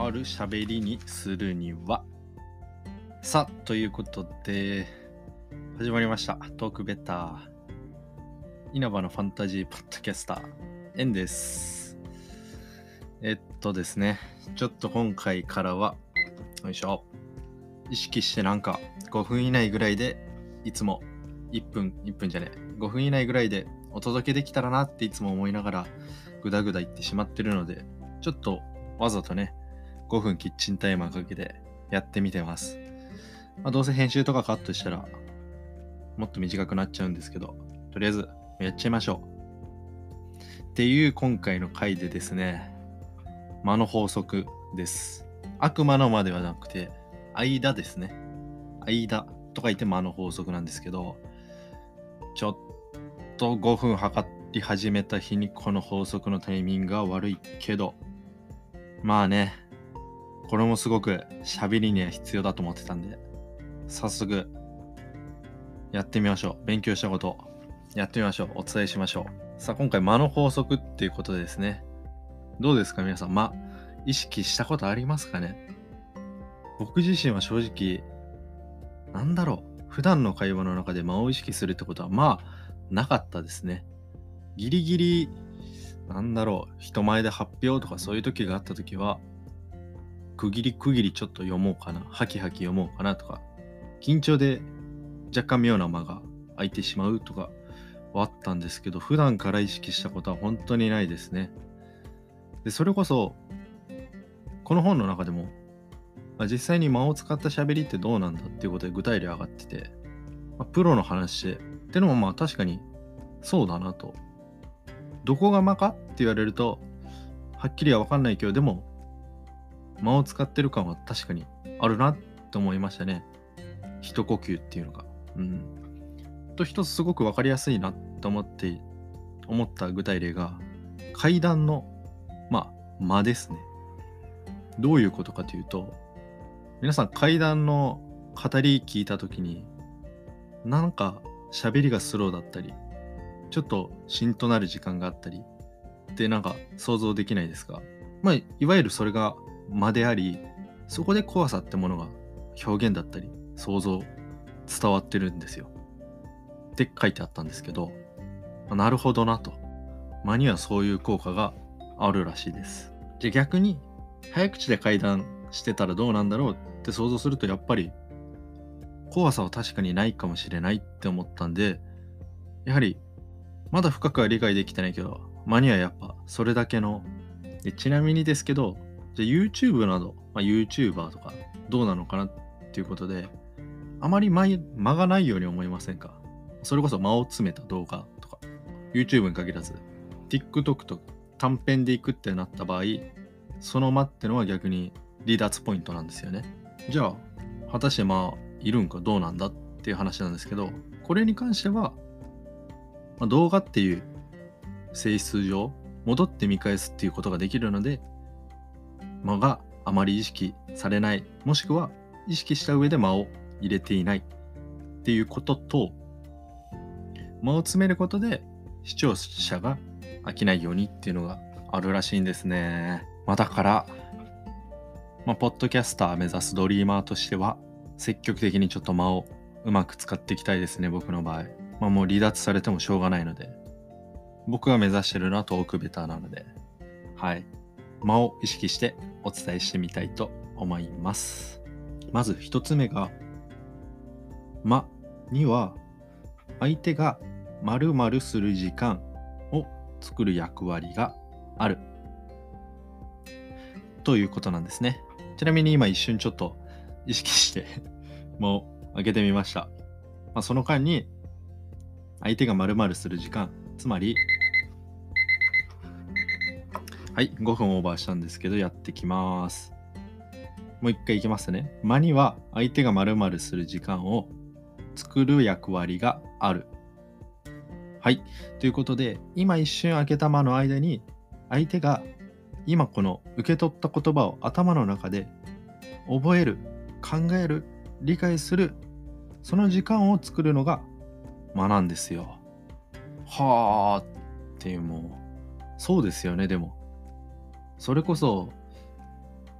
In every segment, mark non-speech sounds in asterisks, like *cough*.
ある喋りにするには。さあ、ということで、始まりました。トークベター。稲葉のファンタジーポッドキャスター、エンです。えっとですね、ちょっと今回からは、よいしょ。意識してなんか5分以内ぐらいでいつも1分、1分じゃねえ、5分以内ぐらいでお届けできたらなっていつも思いながらぐだぐだ言ってしまってるので、ちょっとわざとね、5分キッチンタイマーかけてやってみてます。まあ、どうせ編集とかカットしたらもっと短くなっちゃうんですけど、とりあえずやっちゃいましょう。っていう今回の回でですね、間の法則です。悪魔の間ではなくて、間ですね。間と書いて間の法則なんですけど、ちょっと5分測り始めた日にこの法則のタイミングが悪いけど、まあね、これもすごく喋りには必要だと思ってたんで、早速やってみましょう。勉強したことやってみましょう。お伝えしましょう。さあ、今回間の法則っていうことでですね。どうですか？皆さん、間、意識したことありますかね？僕自身は正直、なんだろう。普段の会話の中で間を意識するってことは、まあ、なかったですね。ギリギリなんだろう、人前で発表とかそういう時があった時は、区切り区切りちょっと読もうかな、ハキハキ読もうかなとか、緊張で若干妙な間が空いてしまうとかはあったんですけど、普段から意識したことは本当にないですね。で、それこそ、この本の中でも、まあ、実際に間を使った喋りってどうなんだっていうことで具体例上がってて、まあ、プロの話で、ってのもまあ確かにそうだなと。どこが間かって言われると、はっきりは分かんないけど、でも、間を使ってる感は確かにあるなって思いましたね。一呼吸っていうのが。うん。と、一つすごく分かりやすいなと思って、思った具体例が、階段の、まあ、間ですね。どういうことかというと、皆さん階段の語り聞いた時に、なんか喋りがスローだったり、ちょっと芯となる時間があったりってなんか想像できないですが、まあ、いわゆるそれが間であり、そこで怖さってものが表現だったり、想像、伝わってるんですよ。って書いてあったんですけど、まあ、なるほどなと。間にはそういう効果があるらしいです。じゃ逆に、早口で会談してたらどうなんだろうって想像すると、やっぱり怖さは確かにないかもしれないって思ったんで、やはりまだ深くは理解できてないけど、マニアやっぱそれだけの。ちなみにですけど、じゃ YouTube など、まあ、YouTuber とかどうなのかなっていうことで、あまり間がないように思いませんか？それこそ間を詰めた動画とか、YouTube に限らず、TikTok と短編でいくってなった場合、その間ってのは逆に離脱ポイントなんですよね。じゃあ、果たして間いるんかどうなんだっていう話なんですけど、これに関しては、まあ、動画っていう性質上戻って見返すっていうことができるので間があまり意識されないもしくは意識した上で間を入れていないっていうことと間を詰めることで視聴者が飽きないようにっていうのがあるらしいんですね。まあ、だから、まあ、ポッドキャスター目指すドリーマーとしては積極的にちょっと間をうまく使っていきたいですね僕の場合。まあもう離脱されてもしょうがないので、僕が目指してるのはトークベターなので、はい。間を意識してお伝えしてみたいと思います。まず一つ目が、間には相手が〇〇する時間を作る役割があるということなんですね。ちなみに今一瞬ちょっと意識して *laughs* 間を上げてみました。まあ、その間に相手が〇〇する時間、つまり、はい、5分オーバーしたんですけど、やってきます。もう一回いきますね。間には相手が〇〇する時間を作る役割がある。はい。ということで、今一瞬開けた間の間に、相手が今この受け取った言葉を頭の中で覚える、考える、理解する、その時間を作るのが間なんですよ。はあっていうもうそうですよねでもそれこそ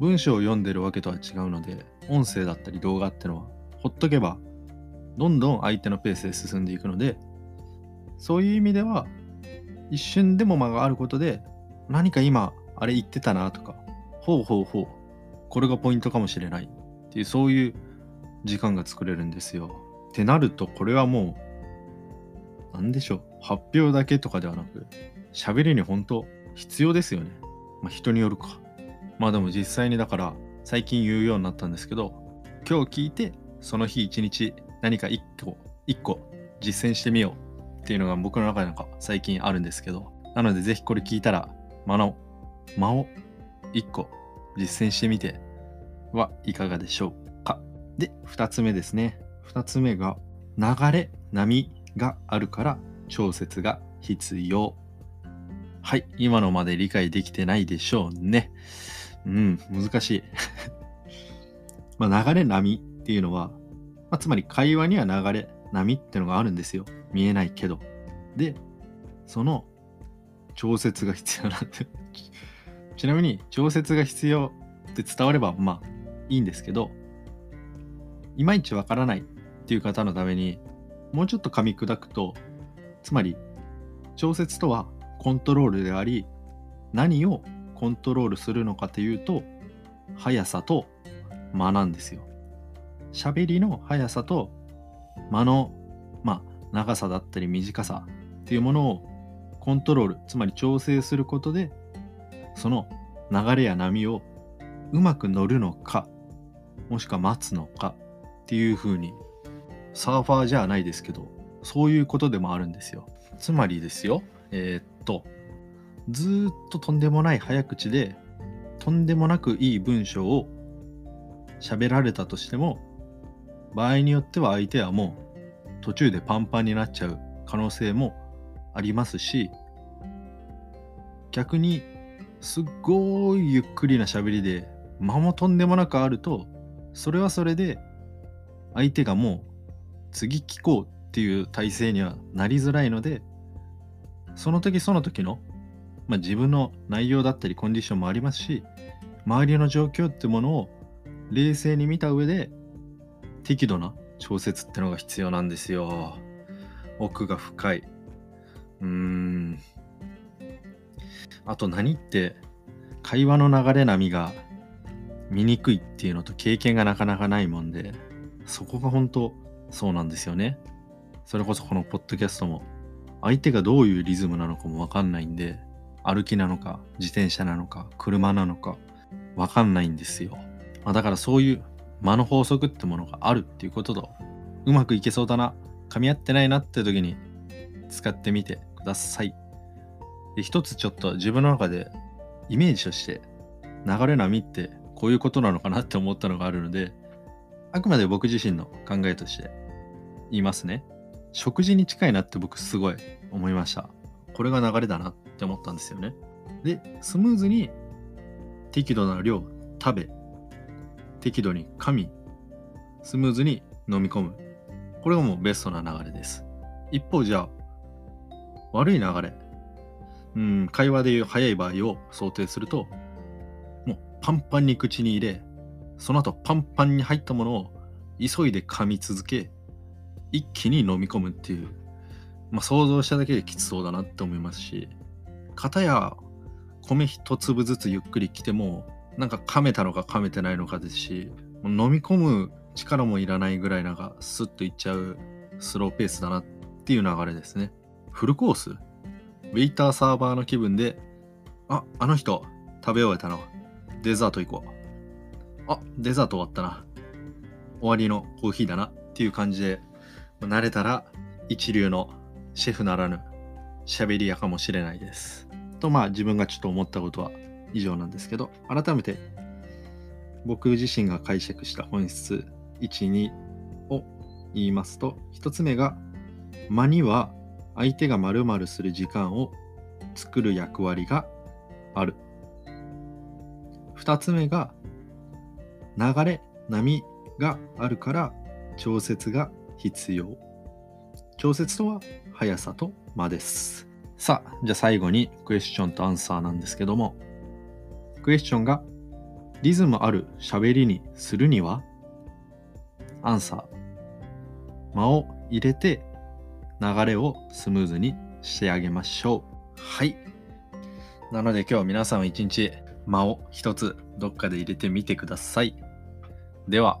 文章を読んでるわけとは違うので音声だったり動画ってのはほっとけばどんどん相手のペースで進んでいくのでそういう意味では一瞬でも間があることで何か今あれ言ってたなとかほうほうほうこれがポイントかもしれないっていうそういう時間が作れるんですよ。ってなるとこれはもう何でしょう発表だけとかではなく喋りに本当必要ですよね。まあ人によるか。まあでも実際にだから最近言うようになったんですけど今日聞いてその日一日何か一個一個実践してみよう。っていうのが僕の中でなんか最近あるんですけど。なのでぜひこれ聞いたら間の間を一個実践してみてはいかがでしょうか。で2つ目ですね。2つ目が流れ波があるから調節が必要。はい今のまで理解できてないでしょうね。うん難しい。*laughs* まあ流れ波っていうのは、まあ、つまり会話には流れ波ってのがあるんですよ。見えないけど。でその調節が必要なんで *laughs* ちなみに調節が必要って伝わればまあいいんですけどいまいちわからないっていう方のためにもうちょっと噛み砕くとつまり調節とはコントロールであり何をコントロールするのかというと速さと間なんですよ。喋りの速さと間の、まあ、長さだったり短さっていうものをコントロールつまり調整することでその流れや波をうまく乗るのかもしくは待つのかっていう風にサーファーじゃないですけどそういうことでもあるんですよつまりですよえー、っとずっととんでもない早口でとんでもなくいい文章を喋られたとしても場合によっては相手はもう途中でパンパンになっちゃう可能性もありますし逆にすっごいゆっくりな喋りで間もとんでもなくあるとそれはそれで相手がもう次聞こうっていう体制にはなりづらいのでその時その時の、まあ、自分の内容だったりコンディションもありますし周りの状況ってものを冷静に見た上で適度な調節ってのが必要なんですよ。奥が深い。うーん。あと何って会話の流れ波が見にくいっていうのと経験がなかなかないもんでそこが本当そうなんですよね。それこそこのポッドキャストも相手がどういうリズムなのかもわかんないんで歩きなのか自転車なのか車なのかわかんないんですよ、まあ、だからそういう間の法則ってものがあるっていうこととうまくいけそうだな。噛み合ってないなって時に使ってみてください。で一つちょっと自分の中でイメージとして流れ波ってこういうことなのかなって思ったのがあるのであくまで僕自身の考えとして言いますね。食事に近いなって僕すごい思いました。これが流れだなって思ったんですよね。でスムーズに適度な量食べ適度に噛みスムーズに飲み込む。これがもうベストな流れです。一方じゃあ悪い流れ。うん会話でいう早い場合を想定するともうパンパンに口に入れその後パンパンに入ったものを急いで噛み続け一気に飲み込むっていう、まあ、想像しただけできつそうだなって思いますし。片や米一粒ずつゆっくり来てもなんか噛めたのか噛めてないのかですし飲み込む力もいらないぐらいなんかスッといっちゃうスローペースだなっていう流れですね。フルコース。ウェイターサーバーの気分でああの人食べ終えたの。デザート行こう。あデザート終わったな。終わりのコーヒーだなっていう感じで慣れたら一流のシェフならぬ喋り屋かもしれないです。とまあ自分がちょっと思ったことは以上なんですけど改めて僕自身が解釈した本質12を言いますと1つ目が間には相手が〇〇する時間を作る役割がある2つ目が流れ波があるから調節が必要。調節とは速さと間です。さあじゃあ最後にクエスチョンとアンサーなんですけども。クエスチョンがリズムある喋りにするにはアンサー間を入れて流れをスムーズにしてあげましょう。はい。なので今日皆さんは一日間を一つどっかで入れてみてください。では